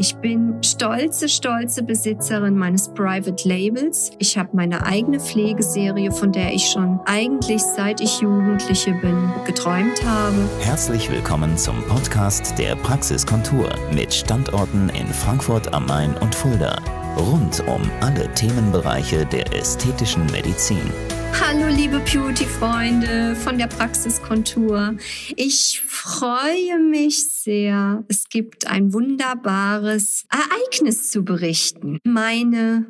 Ich bin stolze, stolze Besitzerin meines Private Labels. Ich habe meine eigene Pflegeserie, von der ich schon eigentlich seit ich Jugendliche bin geträumt habe. Herzlich willkommen zum Podcast der Praxiskontur mit Standorten in Frankfurt am Main und Fulda. Rund um alle Themenbereiche der ästhetischen Medizin. Hallo liebe Beauty-Freunde von der Praxiskontur. Ich freue mich sehr. Es gibt ein wunderbares Ereignis zu berichten. Meine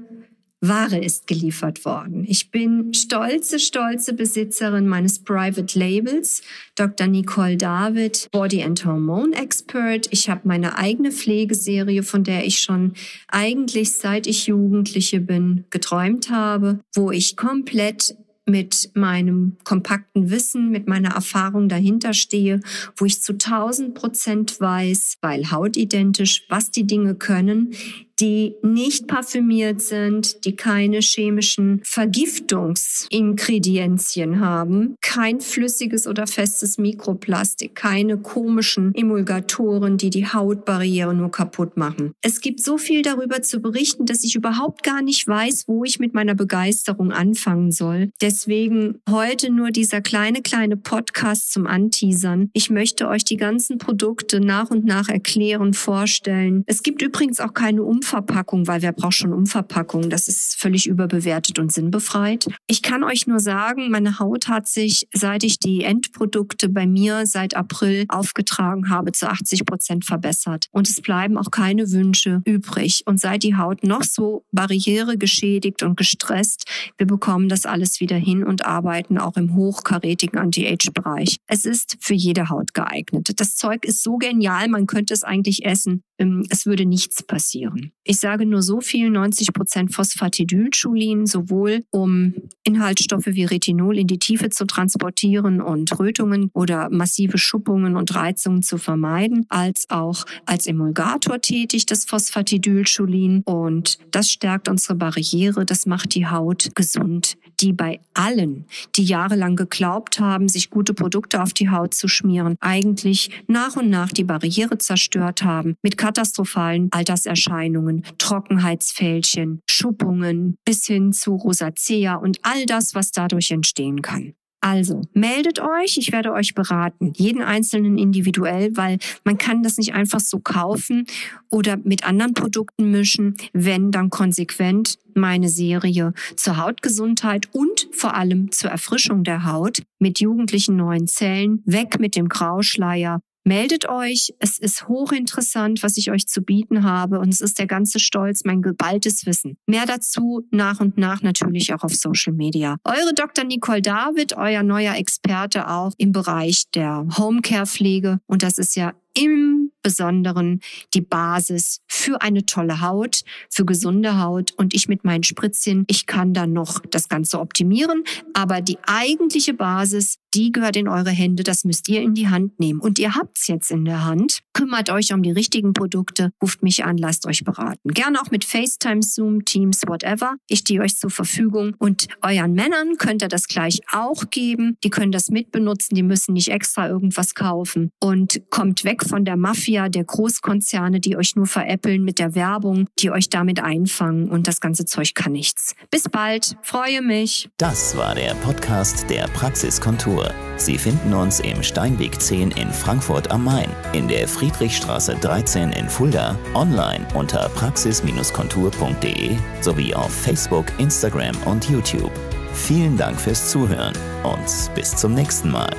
Ware ist geliefert worden. Ich bin stolze, stolze Besitzerin meines Private Labels, Dr. Nicole David, Body and Hormone Expert. Ich habe meine eigene Pflegeserie, von der ich schon eigentlich seit ich Jugendliche bin geträumt habe, wo ich komplett mit meinem kompakten Wissen, mit meiner Erfahrung dahinter stehe, wo ich zu 1000 Prozent weiß, weil hautidentisch, was die Dinge können, die nicht parfümiert sind, die keine chemischen Vergiftungsingredienzien haben, kein flüssiges oder festes Mikroplastik, keine komischen Emulgatoren, die die Hautbarriere nur kaputt machen. Es gibt so viel darüber zu berichten, dass ich überhaupt gar nicht weiß, wo ich mit meiner Begeisterung anfangen soll. Deswegen heute nur dieser kleine, kleine Podcast zum Anteasern. Ich möchte euch die ganzen Produkte nach und nach erklären, vorstellen. Es gibt übrigens auch keine Umfrage Umverpackung, weil wer braucht schon Umverpackung? Das ist völlig überbewertet und sinnbefreit. Ich kann euch nur sagen, meine Haut hat sich, seit ich die Endprodukte bei mir seit April aufgetragen habe, zu 80 Prozent verbessert. Und es bleiben auch keine Wünsche übrig. Und seit die Haut noch so barrieregeschädigt und gestresst, wir bekommen das alles wieder hin und arbeiten auch im hochkarätigen Anti-Age-Bereich. Es ist für jede Haut geeignet. Das Zeug ist so genial, man könnte es eigentlich essen. Ähm, es würde nichts passieren. Ich sage nur so viel, 90 Prozent Phosphatidylcholin, sowohl um Inhaltsstoffe wie Retinol in die Tiefe zu transportieren und Rötungen oder massive Schuppungen und Reizungen zu vermeiden, als auch als Emulgator tätig, das Phosphatidylcholin. Und das stärkt unsere Barriere, das macht die Haut gesund, die bei allen, die jahrelang geglaubt haben, sich gute Produkte auf die Haut zu schmieren, eigentlich nach und nach die Barriere zerstört haben, mit katastrophalen Alterserscheinungen, Trockenheitsfältchen, Schuppungen bis hin zu Rosacea und all das, was dadurch entstehen kann. Also meldet euch, ich werde euch beraten, jeden einzelnen individuell, weil man kann das nicht einfach so kaufen oder mit anderen Produkten mischen, wenn dann konsequent meine Serie zur Hautgesundheit und vor allem zur Erfrischung der Haut mit jugendlichen neuen Zellen, weg mit dem Grauschleier Meldet euch, es ist hochinteressant, was ich euch zu bieten habe und es ist der ganze Stolz, mein geballtes Wissen. Mehr dazu nach und nach natürlich auch auf Social Media. Eure Dr. Nicole David, euer neuer Experte auch im Bereich der Homecare-Pflege und das ist ja im Besonderen die Basis für eine tolle Haut, für gesunde Haut. Und ich mit meinen Spritzchen, ich kann dann noch das Ganze optimieren. Aber die eigentliche Basis, die gehört in eure Hände. Das müsst ihr in die Hand nehmen. Und ihr habt's jetzt in der Hand. Kümmert euch um die richtigen Produkte, ruft mich an, lasst euch beraten. Gerne auch mit FaceTime, Zoom, Teams, whatever. Ich stehe euch zur Verfügung. Und euren Männern könnt ihr das gleich auch geben. Die können das mitbenutzen. Die müssen nicht extra irgendwas kaufen. Und kommt weg von der Mafia, der Großkonzerne, die euch nur veräppeln mit der Werbung, die euch damit einfangen und das ganze Zeug kann nichts. Bis bald, freue mich. Das war der Podcast der Praxiskontur. Sie finden uns im Steinweg 10 in Frankfurt am Main, in der Friedrichstraße 13 in Fulda, online unter praxis-kontur.de sowie auf Facebook, Instagram und YouTube. Vielen Dank fürs Zuhören und bis zum nächsten Mal.